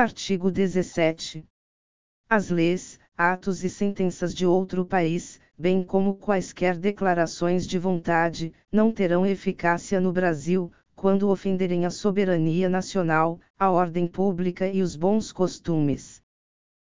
Artigo 17. As leis, atos e sentenças de outro país, bem como quaisquer declarações de vontade, não terão eficácia no Brasil, quando ofenderem a soberania nacional, a ordem pública e os bons costumes.